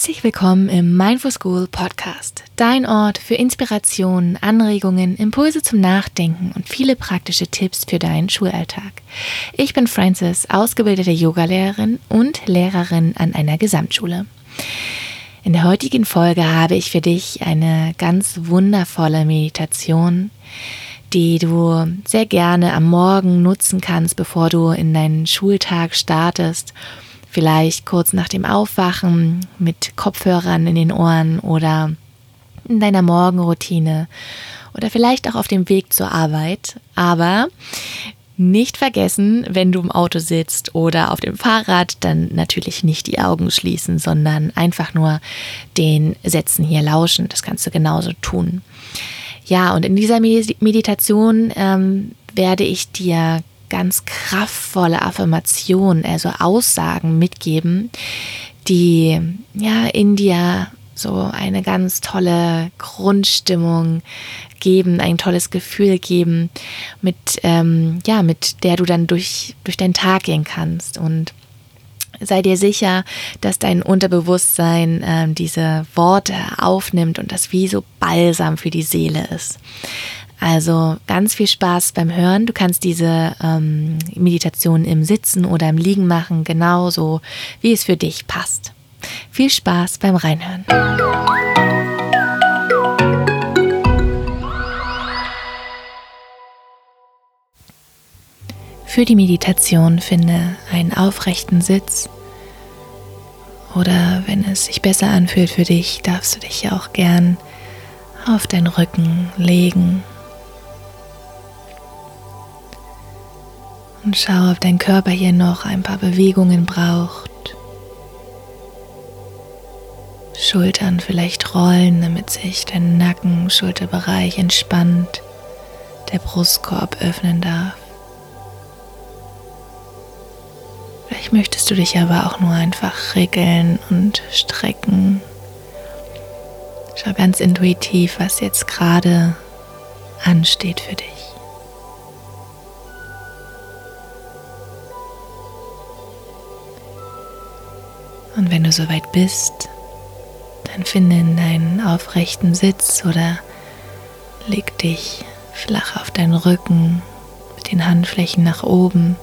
Herzlich willkommen im Mindful School Podcast, dein Ort für Inspirationen, Anregungen, Impulse zum Nachdenken und viele praktische Tipps für deinen Schulalltag. Ich bin Frances, ausgebildete Yogalehrerin und Lehrerin an einer Gesamtschule. In der heutigen Folge habe ich für dich eine ganz wundervolle Meditation, die du sehr gerne am Morgen nutzen kannst, bevor du in deinen Schultag startest vielleicht kurz nach dem Aufwachen mit Kopfhörern in den Ohren oder in deiner Morgenroutine oder vielleicht auch auf dem Weg zur Arbeit. Aber nicht vergessen, wenn du im Auto sitzt oder auf dem Fahrrad, dann natürlich nicht die Augen schließen, sondern einfach nur den Sätzen hier lauschen. Das kannst du genauso tun. Ja, und in dieser Meditation ähm, werde ich dir ganz kraftvolle Affirmationen, also Aussagen mitgeben, die ja in dir so eine ganz tolle Grundstimmung geben, ein tolles Gefühl geben, mit ähm, ja mit der du dann durch durch deinen Tag gehen kannst und sei dir sicher, dass dein Unterbewusstsein äh, diese Worte aufnimmt und das wie so Balsam für die Seele ist. Also ganz viel Spaß beim Hören. Du kannst diese ähm, Meditation im Sitzen oder im Liegen machen, genauso wie es für dich passt. Viel Spaß beim Reinhören. Für die Meditation finde einen aufrechten Sitz oder wenn es sich besser anfühlt für dich, darfst du dich auch gern auf deinen Rücken legen Und schau, ob dein Körper hier noch ein paar Bewegungen braucht. Schultern vielleicht rollen, damit sich dein Nacken, Schulterbereich entspannt, der Brustkorb öffnen darf. Vielleicht möchtest du dich aber auch nur einfach regeln und strecken. Schau ganz intuitiv, was jetzt gerade ansteht für dich. Und wenn du soweit bist, dann finde in deinen aufrechten Sitz oder leg dich flach auf deinen Rücken mit den Handflächen nach oben.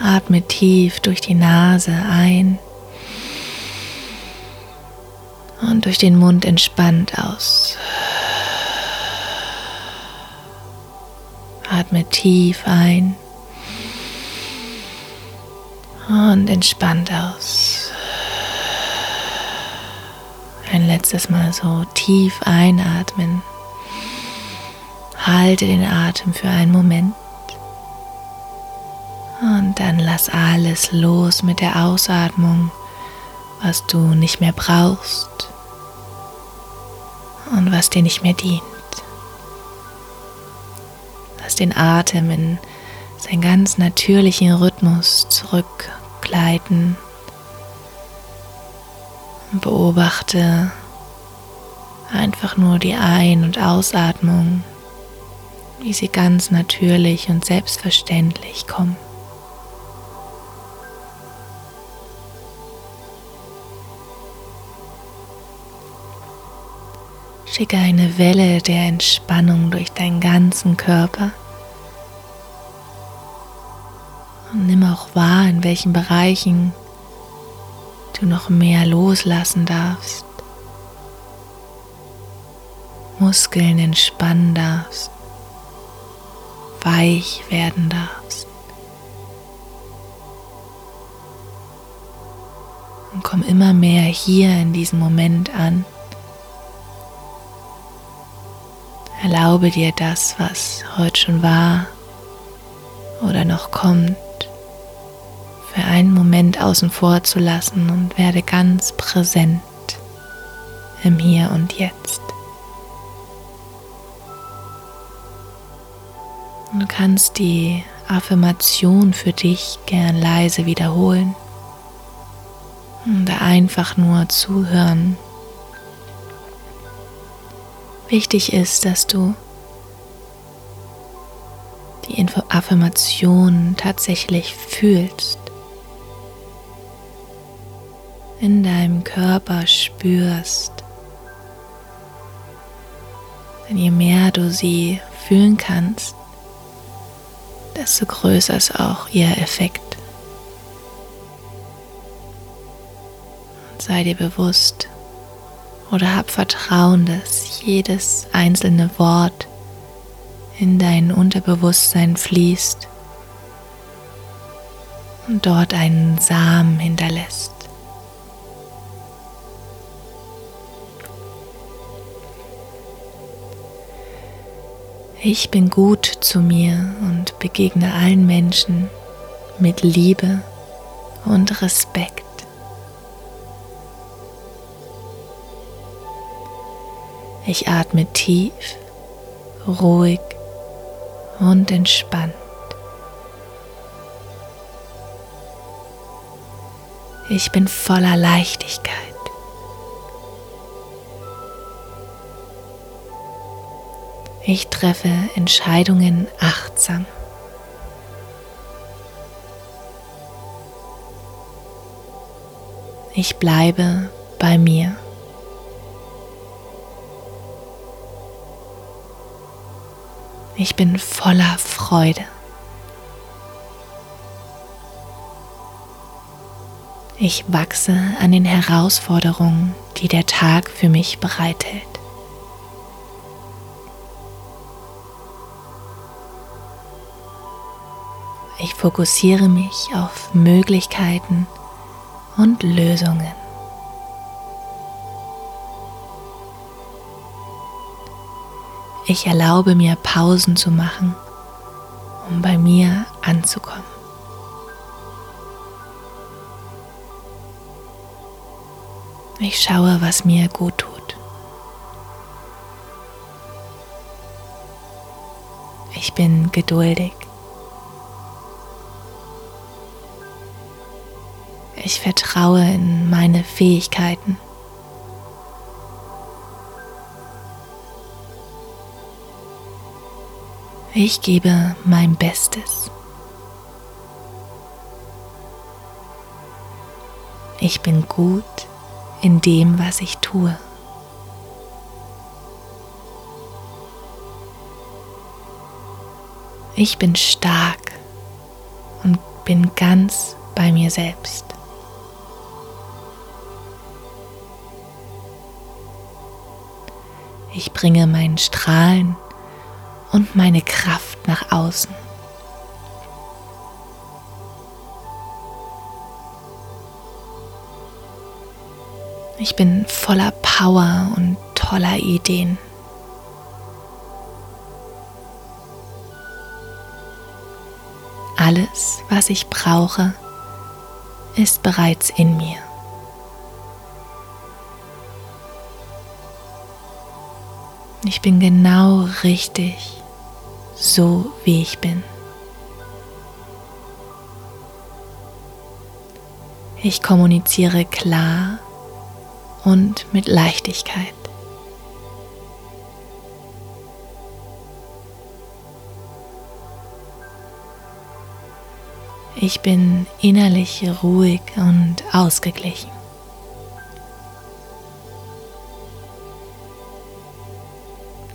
Atme tief durch die Nase ein und durch den Mund entspannt aus. Atme tief ein und entspannt aus. Ein letztes Mal so tief einatmen. Halte den Atem für einen Moment. Und dann lass alles los mit der Ausatmung, was du nicht mehr brauchst und was dir nicht mehr dient. Lass den Atem in seinen ganz natürlichen Rhythmus zurück begleiten. Und beobachte einfach nur die Ein- und Ausatmung, wie sie ganz natürlich und selbstverständlich kommen. Schicke eine Welle der Entspannung durch deinen ganzen Körper. Auch wahr, in welchen Bereichen du noch mehr loslassen darfst. Muskeln entspannen darfst, weich werden darfst. Und komm immer mehr hier in diesem Moment an. Erlaube dir das, was heute schon war oder noch kommt für einen Moment außen vor zu lassen und werde ganz präsent im Hier und Jetzt. Du kannst die Affirmation für dich gern leise wiederholen und einfach nur zuhören. Wichtig ist, dass du die Affirmation tatsächlich fühlst in deinem Körper spürst. Denn je mehr du sie fühlen kannst, desto größer ist auch ihr Effekt. Und sei dir bewusst oder hab Vertrauen, dass jedes einzelne Wort in dein Unterbewusstsein fließt und dort einen Samen hinterlässt. Ich bin gut zu mir und begegne allen Menschen mit Liebe und Respekt. Ich atme tief, ruhig und entspannt. Ich bin voller Leichtigkeit. Treffe Entscheidungen achtsam. Ich bleibe bei mir. Ich bin voller Freude. Ich wachse an den Herausforderungen, die der Tag für mich bereithält. Ich fokussiere mich auf Möglichkeiten und Lösungen. Ich erlaube mir Pausen zu machen, um bei mir anzukommen. Ich schaue, was mir gut tut. Ich bin geduldig. Ich vertraue in meine Fähigkeiten. Ich gebe mein Bestes. Ich bin gut in dem, was ich tue. Ich bin stark und bin ganz bei mir selbst. Ich bringe mein Strahlen und meine Kraft nach außen. Ich bin voller Power und toller Ideen. Alles, was ich brauche, ist bereits in mir. Ich bin genau richtig, so wie ich bin. Ich kommuniziere klar und mit Leichtigkeit. Ich bin innerlich ruhig und ausgeglichen.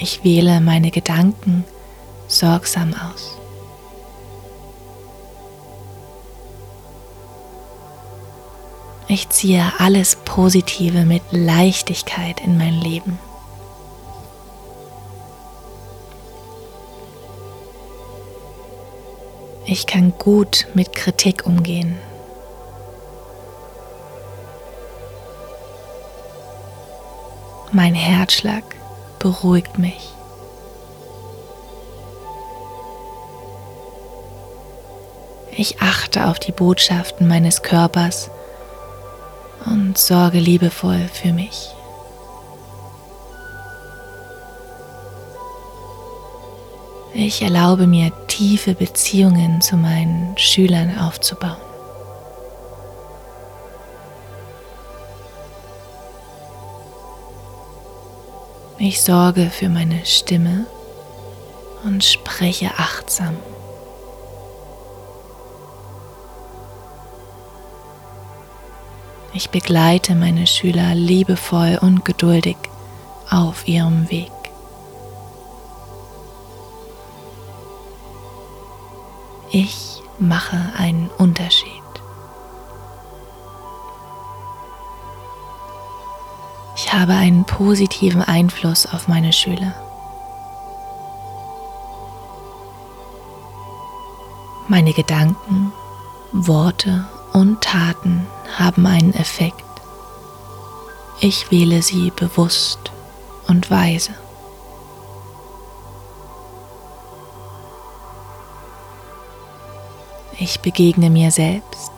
Ich wähle meine Gedanken sorgsam aus. Ich ziehe alles Positive mit Leichtigkeit in mein Leben. Ich kann gut mit Kritik umgehen. Mein Herzschlag beruhigt mich. Ich achte auf die Botschaften meines Körpers und sorge liebevoll für mich. Ich erlaube mir tiefe Beziehungen zu meinen Schülern aufzubauen. Ich sorge für meine Stimme und spreche achtsam. Ich begleite meine Schüler liebevoll und geduldig auf ihrem Weg. Ich mache einen Unterschied. Habe einen positiven Einfluss auf meine Schüler. Meine Gedanken, Worte und Taten haben einen Effekt. Ich wähle sie bewusst und weise. Ich begegne mir selbst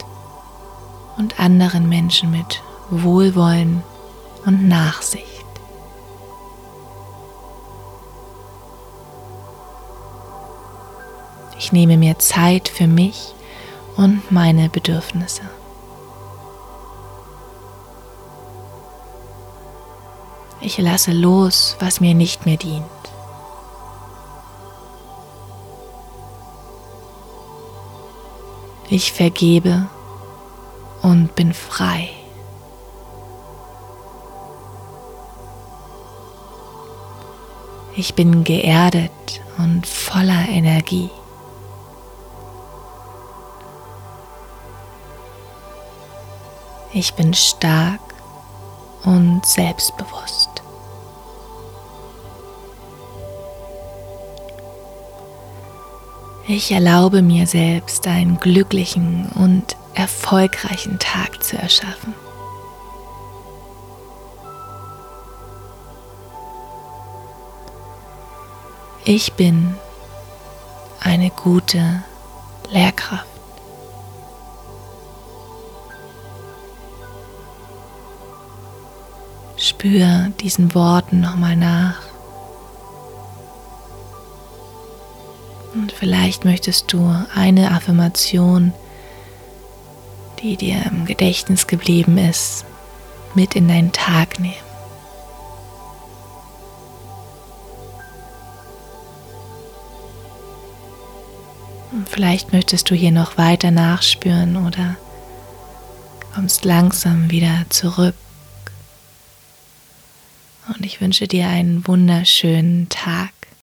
und anderen Menschen mit Wohlwollen und Nachsicht. Ich nehme mir Zeit für mich und meine Bedürfnisse. Ich lasse los, was mir nicht mehr dient. Ich vergebe und bin frei. Ich bin geerdet und voller Energie. Ich bin stark und selbstbewusst. Ich erlaube mir selbst einen glücklichen und erfolgreichen Tag zu erschaffen. Ich bin eine gute Lehrkraft. Spür diesen Worten nochmal nach. Und vielleicht möchtest du eine Affirmation, die dir im Gedächtnis geblieben ist, mit in deinen Tag nehmen. Vielleicht möchtest du hier noch weiter nachspüren oder kommst langsam wieder zurück. Und ich wünsche dir einen wunderschönen Tag.